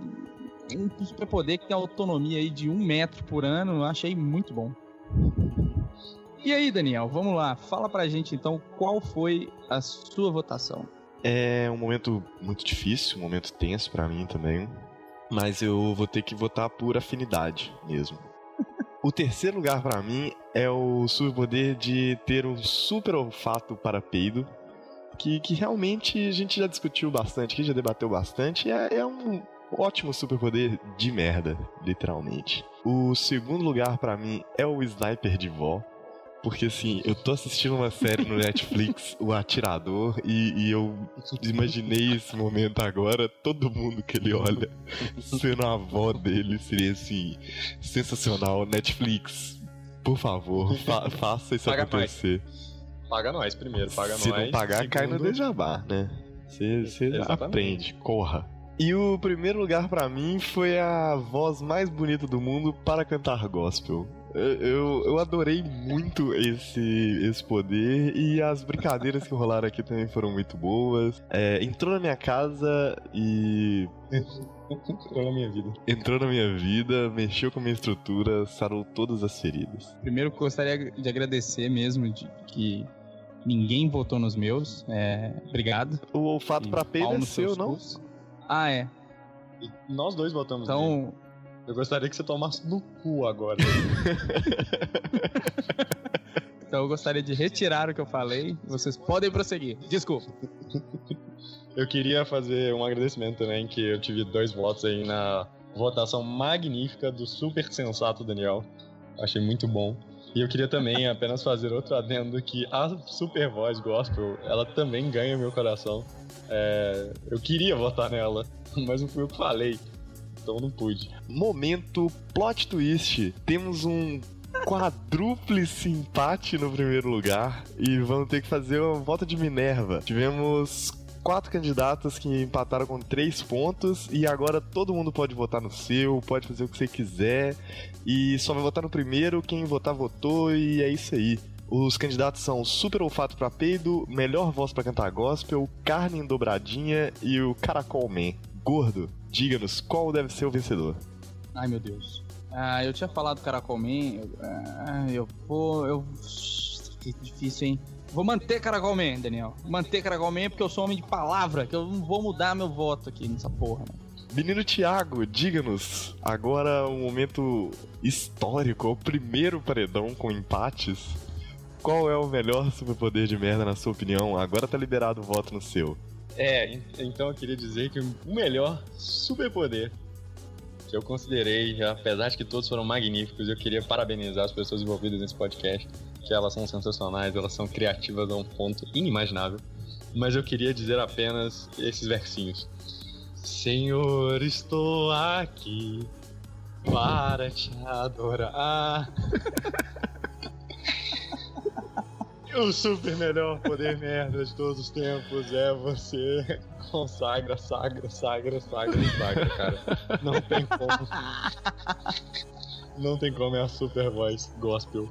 um superpoder que tem autonomia aí de um metro por ano, eu achei muito bom. E aí, Daniel, vamos lá. Fala pra gente então qual foi a sua votação. É um momento muito difícil, um momento tenso pra mim também. Mas eu vou ter que votar por afinidade mesmo. O terceiro lugar pra mim é o superpoder de ter um super olfato para peido. Que, que realmente a gente já discutiu bastante, que já debateu bastante. É, é um ótimo superpoder de merda, literalmente. O segundo lugar pra mim é o Sniper de Vó. Porque assim, eu tô assistindo uma série no Netflix, O Atirador, e, e eu imaginei esse momento agora, todo mundo que ele olha sendo a avó dele seria assim, sensacional. Netflix, por favor, fa faça isso Paga acontecer. Paga nós primeiro, paga Se nós. não pagar, cai no Segundo, Dejabá, né? Você aprende, corra. E o primeiro lugar pra mim foi a voz mais bonita do mundo para cantar gospel. Eu, eu, adorei muito esse, esse poder e as brincadeiras que rolaram aqui também foram muito boas. É, entrou na minha casa e Entrou na minha vida. entrou na minha vida, mexeu com a minha estrutura, sarou todas as feridas. Primeiro, eu gostaria de agradecer mesmo de que ninguém votou nos meus. É, obrigado. O olfato E pra peido é seu, seus não? cus. Ah, é. E nós dois votamos nele. Eu gostaria que você tomasse no cu agora. então eu gostaria de retirar o que eu falei. Vocês podem prosseguir. Desculpa. Eu queria fazer um agradecimento também, que eu tive dois votos aí na votação magnífica do super sensato Daniel. Achei muito bom. E eu queria também apenas fazer outro adendo que a super voz gospel, ela também ganha meu coração. É, eu queria votar nela, mas não fui eu que falei. Então não pude. Momento plot twist. Temos um quadrúplice empate no primeiro lugar e vamos ter que fazer uma volta de Minerva. Tivemos quatro candidatos que empataram com três pontos e agora todo mundo pode votar no seu, pode fazer o que você quiser e só vai votar no primeiro. Quem votar votou e é isso aí. Os candidatos são Super Olfato pra Peido, Melhor Voz pra Cantar Gospel, Carne em Dobradinha e o Caracol Man. Gordo, diga-nos qual deve ser o vencedor. Ai, meu Deus. Ah, eu tinha falado do Caracol Man. Eu, ah, eu vou. Eu. Que difícil, hein? Vou manter Caracol Man, Daniel. Manter Caracol Man porque eu sou homem de palavra, que eu não vou mudar meu voto aqui nessa porra. né? Menino Thiago, diga-nos, agora um momento histórico, é o primeiro paredão com empates. Qual é o melhor superpoder de merda na sua opinião? Agora tá liberado o voto no seu. É, en- então eu queria dizer que o melhor superpoder que eu considerei, apesar de que todos foram magníficos, eu queria parabenizar as pessoas envolvidas nesse podcast, que elas são sensacionais, elas são criativas a um ponto inimaginável. Mas eu queria dizer apenas esses versinhos. Senhor, estou aqui para te adorar. O super melhor poder merda de todos os tempos é você. Consagra, sagra, sagra, sagra, sagra, cara. Não tem como. Não tem como, é a super voz gospel.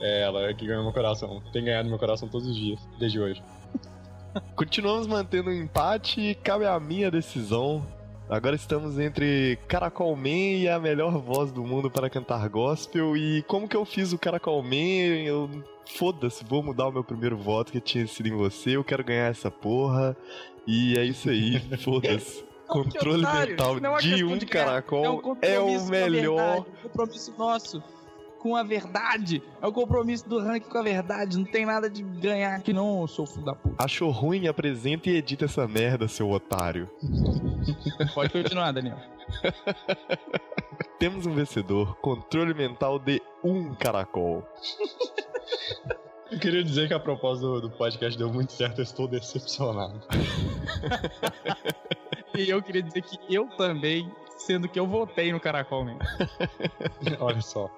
É ela que ganhou meu coração. Tem ganhado meu coração todos os dias, desde hoje. Continuamos mantendo o empate e cabe a minha decisão. Agora estamos entre Caracol Man e a melhor voz do mundo para cantar gospel. E como que eu fiz o Caracol Man? Eu. Foda-se, vou mudar o meu primeiro voto que tinha sido em você. Eu quero ganhar essa porra. E é isso aí, foda-se. Controle otário, mental é de um de ganhar, caracol um é, o melhor. verdade, compromisso nosso com a verdade. É o compromisso do ranking com a verdade. Não tem nada de ganhar aqui, não, eu sou filho da puta. Achou ruim? Apresenta e edita essa merda, seu otário. Pode continuar, Daniel. Temos um vencedor. Controle mental de um caracol. Eu queria dizer que a proposta do, do podcast deu muito certo, eu estou decepcionado. E eu queria dizer que eu também, sendo que eu votei no Caracol mesmo. Olha só.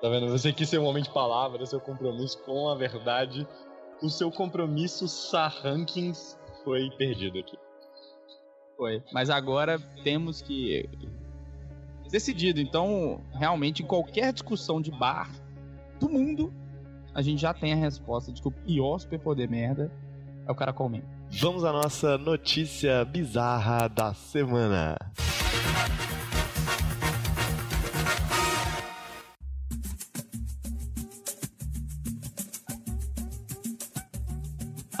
Tá vendo? Você quis ser um homem de palavras, seu compromisso com a verdade. O seu compromisso Sarrankings foi perdido aqui. Foi. Mas agora temos que. Decidido. Então, realmente, em qualquer discussão de bar do mundo, a gente já tem a resposta de que o pior superpoder merda é o Caracol Man. Vamos à nossa notícia bizarra da semana.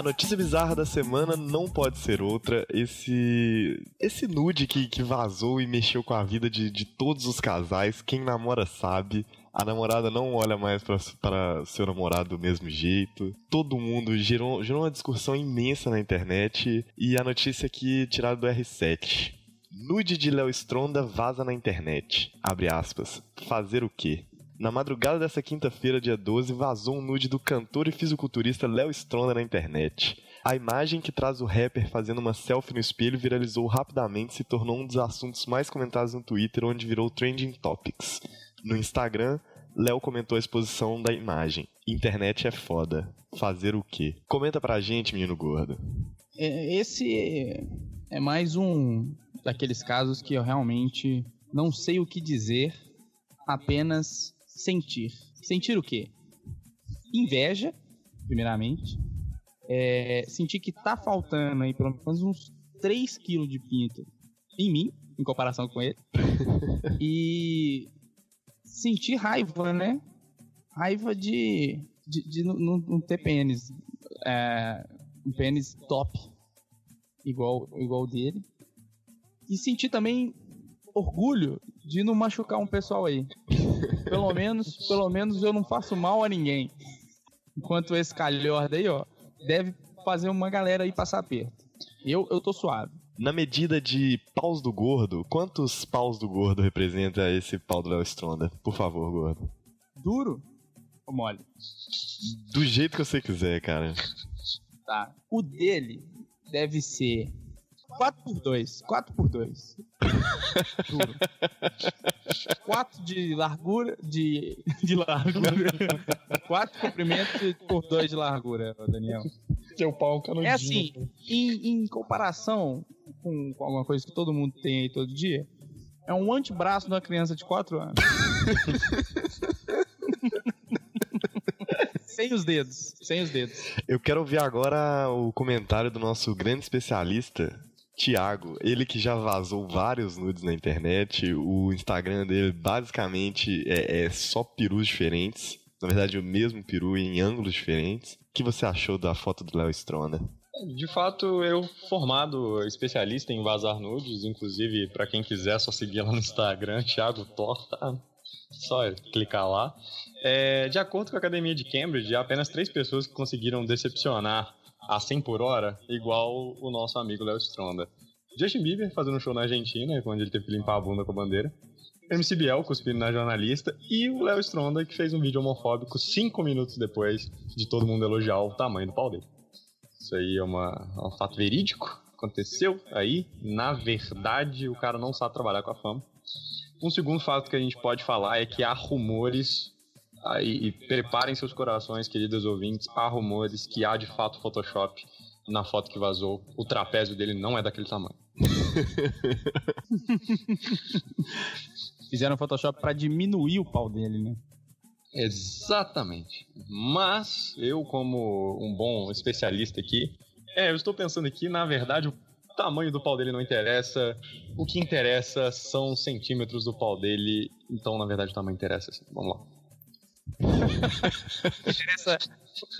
Notícia bizarra da semana não pode ser outra. Esse esse nude que, que vazou e mexeu com a vida de, de todos os casais. Quem namora sabe. A namorada não olha mais para seu namorado do mesmo jeito. Todo mundo gerou, gerou uma discussão imensa na internet. E a notícia aqui tirada do R7. Nude de Léo Stronda vaza na internet. Abre aspas. Fazer o quê? Na madrugada dessa quinta-feira, dia 12, vazou um nude do cantor e fisiculturista Léo Stronda na internet. A imagem que traz o rapper fazendo uma selfie no espelho viralizou rapidamente e se tornou um dos assuntos mais comentados no Twitter, onde virou Trending Topics. No Instagram, Léo comentou a exposição da imagem. Internet é foda. Fazer o quê? Comenta pra gente, menino gordo. É, Esse é mais um daqueles casos que eu realmente não sei o que dizer, apenas sentir. Sentir o quê? Inveja, primeiramente. É, sentir que tá faltando aí pelo menos uns 3 quilos de pinto em mim, em comparação com ele. e sentir raiva, né? Raiva de, de, de não- ter pênis. É, um pênis top, igual, igual o dele. E sentir também orgulho de não machucar um pessoal aí. Pelo menos, pelo menos eu não faço mal a ninguém. Enquanto esse calhorda aí, ó, deve fazer uma galera aí passar perto. Eu, eu tô suave. Na medida de paus do gordo, quantos paus do gordo representa esse pau do Léo Stronda? Por favor, gordo. Duro ou mole? Do jeito que você quiser, cara. Tá. O dele deve ser 4 por 2 4 por 2 Duro. 4 de largura. De, de largura. 4 comprimentos por 2 de largura, Daniel. Seu pau canudinho. É assim, em, em comparação com, com alguma coisa que todo mundo tem aí todo dia, é um antebraço de uma criança de 4 anos. sem os dedos. Sem os dedos. Eu quero ouvir agora o comentário do nosso grande especialista, Tiago. Ele que já vazou vários nudes na internet. O Instagram dele basicamente é, é só perus diferentes. Na verdade, o mesmo peru em ângulos diferentes. O que você achou da foto do Léo Stronda? De fato, eu formado especialista em vazar nudes, inclusive para quem quiser é só seguir lá no Instagram, Thiago Thor, tá? Só clicar lá. É, de acordo com a Academia de Cambridge, há apenas três pessoas que conseguiram decepcionar a 100 por hora, igual o nosso amigo Léo Stronda. Justin Bieber fazendo um show na Argentina, onde ele teve que limpar a bunda com a bandeira. MC cuspindo na jornalista. E o Léo Stronda, que fez um vídeo homofóbico cinco minutos depois de todo mundo elogiar o tamanho do pau dele. Isso aí é, uma, é um fato verídico. Aconteceu aí. Na verdade, o cara não sabe trabalhar com a fama. Um segundo fato que a gente pode falar é que há rumores. Aí, e preparem seus corações, queridos ouvintes. Há rumores que há de fato Photoshop na foto que vazou. O trapézio dele não é daquele tamanho. Fizeram Photoshop pra diminuir o pau dele, né? Exatamente. Mas eu, como um bom especialista aqui, é, eu estou pensando aqui, na verdade, o tamanho do pau dele não interessa. O que interessa são os centímetros do pau dele. Então, na verdade, o tamanho interessa. Assim. Vamos lá. Interessa,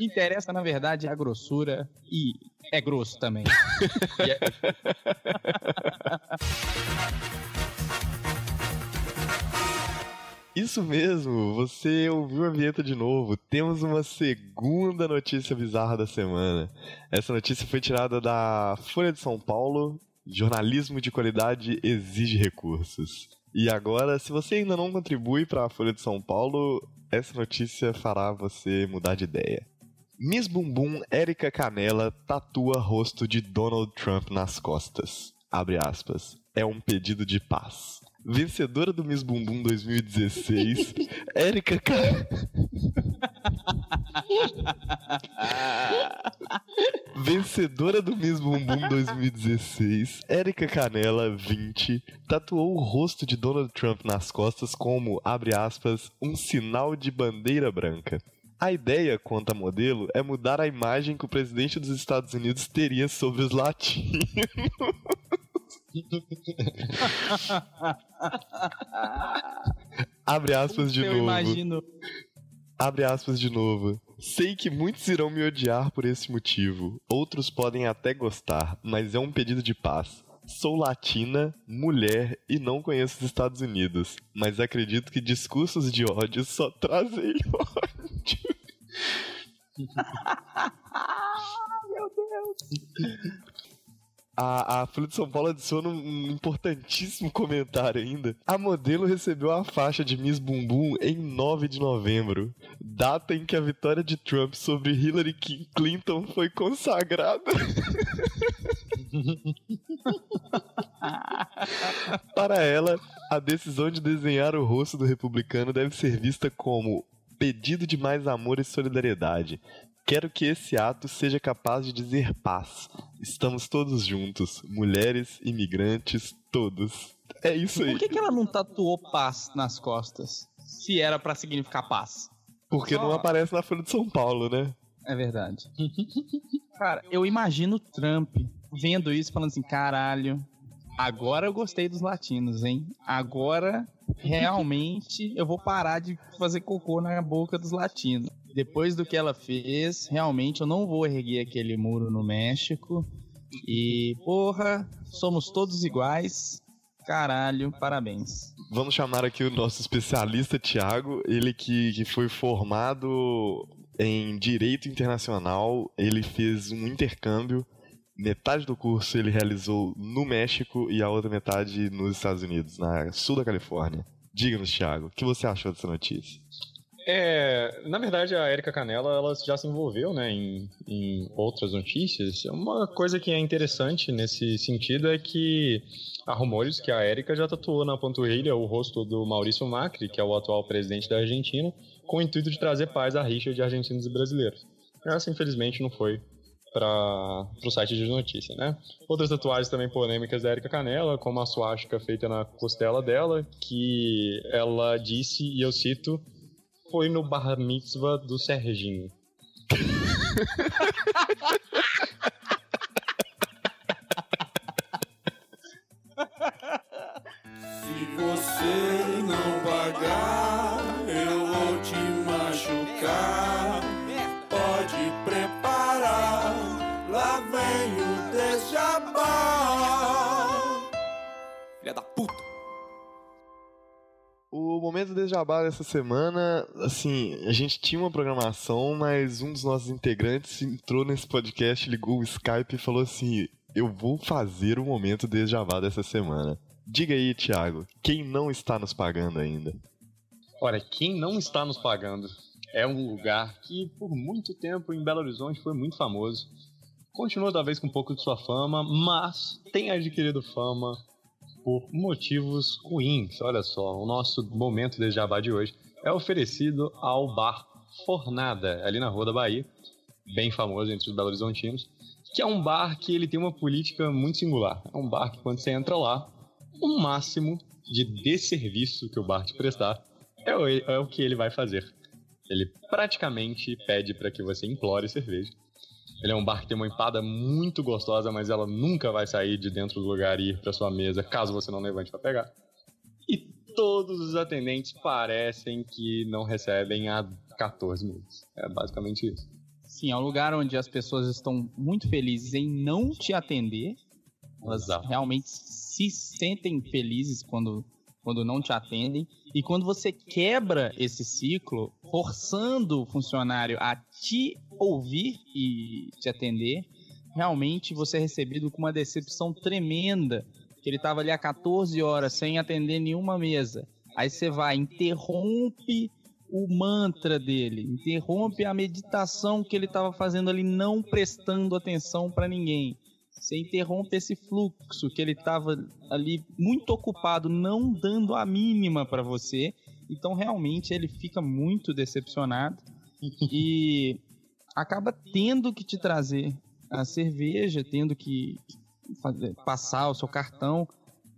interessa, na verdade, é a grossura e é grosso também. É- Isso mesmo, você ouviu a vinheta de novo. Temos uma segunda notícia bizarra da semana. Essa notícia foi tirada da Folha de São Paulo. Jornalismo de qualidade exige recursos. E agora, se você ainda não contribui para a Folha de São Paulo, essa notícia fará você mudar de ideia. Miss Bumbum Érica Canela tatua rosto de Donald Trump nas costas. Abre aspas. É um pedido de paz. Vencedora do Miss Bumbum 2016, Érica Canela. Vencedora do Miss Bumbum 2016, Érica Canela, 20, tatuou o rosto de Donald Trump nas costas como, abre aspas, um sinal de bandeira branca. A ideia, conta a modelo, é mudar a imagem que o presidente dos Estados Unidos teria sobre os latinos. Abre aspas de Eu novo. imagino. Abre aspas de novo. Sei que muitos irão me odiar por esse motivo, outros podem até gostar, mas é um pedido de paz. Sou latina, mulher e não conheço os Estados Unidos, mas acredito que discursos de ódio só trazem ódio. Meu Deus. A, a Folha de São Paulo adiciona um importantíssimo comentário ainda. A modelo recebeu a faixa de Miss Bumbum em 9 de novembro, data em que a vitória de Trump sobre Hillary Clinton foi consagrada. Para ela, a decisão de desenhar o rosto do republicano deve ser vista como pedido de mais amor e solidariedade, Quero que esse ato seja capaz de dizer paz. Estamos todos juntos, mulheres, imigrantes, todos. É isso aí. Por que, que ela não tatuou paz nas costas? Se era para significar paz. Porque Só... não aparece na Folha de São Paulo, né? É verdade. Cara, eu imagino Trump vendo isso falando assim: caralho, agora eu gostei dos latinos, hein? Agora realmente eu vou parar de fazer cocô na boca dos latinos depois do que ela fez, realmente eu não vou erguer aquele muro no México. E, porra, somos todos iguais. Caralho, parabéns. Vamos chamar aqui o nosso especialista, Tiago. Ele que, que foi formado em Direito Internacional. Ele fez um intercâmbio. Metade do curso ele realizou no México e a outra metade nos Estados Unidos, na sul da Califórnia. Diga-nos, Thiago, o que você achou dessa notícia? É, na verdade, a Erika Canela ela já se envolveu né, em, em, outras notícias. Uma coisa que é interessante nesse sentido é que há rumores que a Erika já tatuou na panturrilha o rosto do Maurício Macri, que é o atual presidente da Argentina, com o intuito de trazer paz à rixa de argentinos e brasileiros. Essa, infelizmente, não foi para o site de notícia, né? Outras tatuagens também polêmicas da Erika Canela, como a suástica feita na costela dela, que ela disse, e eu cito, foi no bar mitzvah do Serginho. Se você momento de jabá dessa semana, assim, a gente tinha uma programação, mas um dos nossos integrantes entrou nesse podcast, ligou o Skype e falou assim: Eu vou fazer o momento de jabá dessa semana. Diga aí, Thiago, quem não está nos pagando ainda? Olha, quem não está nos pagando é um lugar que por muito tempo em Belo Horizonte foi muito famoso. Continua talvez com um pouco de sua fama, mas tem adquirido fama por motivos ruins. Olha só, o nosso momento de jabá de hoje é oferecido ao bar Fornada, ali na Rua da Bahia, bem famoso entre os Belo Horizontinos, que é um bar que ele tem uma política muito singular. É um bar que quando você entra lá, o máximo de desserviço que o bar te prestar é o, é o que ele vai fazer. Ele praticamente pede para que você implore cerveja ele é um bar que tem uma empada muito gostosa, mas ela nunca vai sair de dentro do lugar e ir para sua mesa, caso você não levante para pegar. E todos os atendentes parecem que não recebem há 14 meses. É basicamente isso. Sim, é um lugar onde as pessoas estão muito felizes em não te atender. Elas Exato. realmente se sentem felizes quando, quando não te atendem. E quando você quebra esse ciclo, forçando o funcionário a te ouvir e te atender, realmente você é recebido com uma decepção tremenda. Que ele estava ali há 14 horas sem atender nenhuma mesa. Aí você vai, interrompe o mantra dele, interrompe a meditação que ele estava fazendo ali, não prestando atenção para ninguém. Você interrompe esse fluxo que ele estava ali muito ocupado, não dando a mínima para você. Então realmente ele fica muito decepcionado e acaba tendo que te trazer a cerveja, tendo que fazer, passar o seu cartão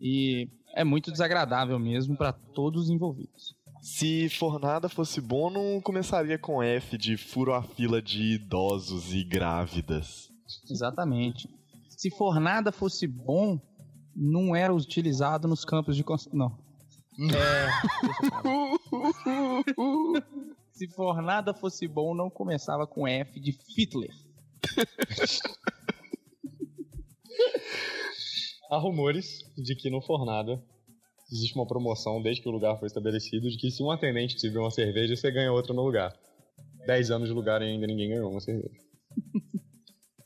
e é muito desagradável mesmo para todos os envolvidos. Se Fornada fosse bom, não começaria com F de furo a fila de idosos e grávidas. Exatamente. Se Fornada fosse bom, não era utilizado nos campos de. Não. É. Se fornada fosse bom, não começava com F de Hitler. Há rumores de que no Fornada existe uma promoção desde que o lugar foi estabelecido de que se um atendente te uma cerveja, você ganha outra no lugar. 10 anos de lugar e ainda ninguém ganhou uma cerveja.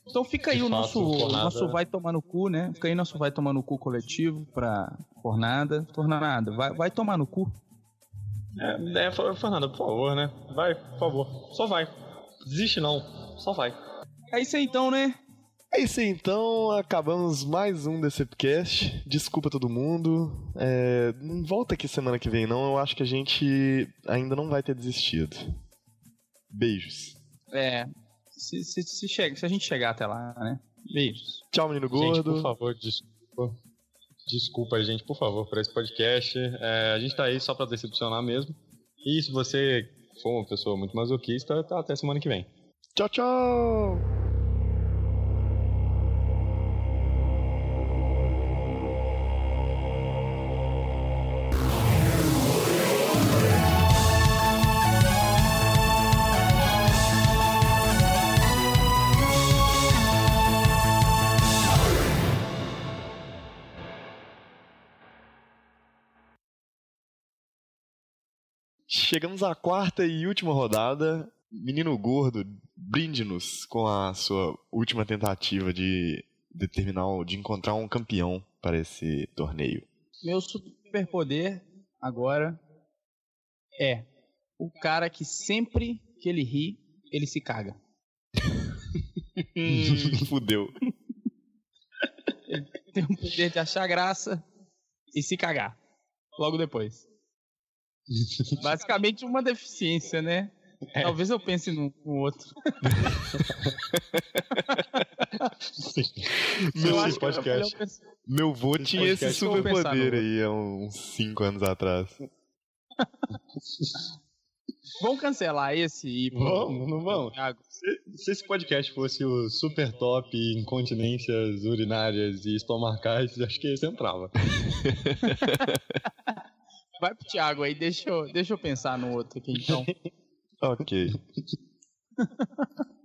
Então fica aí De o fato, nosso, Fornada- nosso vai tomar no cu, né? Fica aí nosso vai tomar no cu coletivo pra Fornada. Fornada, vai, vai tomar no cu. É, é, For- Fornada, por favor, né? Vai, por favor. Só vai. Desiste não. Só vai. É isso aí então, né? É isso aí, então. Acabamos mais um Decepcast. Desculpa todo mundo. É, não volta aqui semana que vem, não. Eu acho que a gente ainda não vai ter desistido. Beijos. É. Se, se, se, chega, se a gente chegar até lá, né? Beijos. Tchau, menino Gente, gordo. por favor, desculpa. Desculpa, gente, por favor, por esse podcast. É, a gente tá aí só pra decepcionar mesmo. E se você for uma pessoa muito masoquista, tá até semana que vem. Tchau, tchau. Chegamos à quarta e última rodada. Menino gordo, brinde-nos com a sua última tentativa de determinar, de encontrar um campeão para esse torneio. Meu superpoder agora é o cara que sempre que ele ri, ele se caga. Fudeu. Tem o poder de achar graça e se cagar. Logo depois. Basicamente uma deficiência, né? Talvez eu pense no, no outro. Meu, acho é podcast. meu vô tinha esse superpoder aí há uns 5 anos atrás. Vamos cancelar esse e Vamos, não vamos? Thiago. Se esse podcast fosse o super top incontinências urinárias e estomacais, acho que esse entrava. Vai pro Thiago aí, deixa eu, deixa eu pensar no outro aqui então. Ok.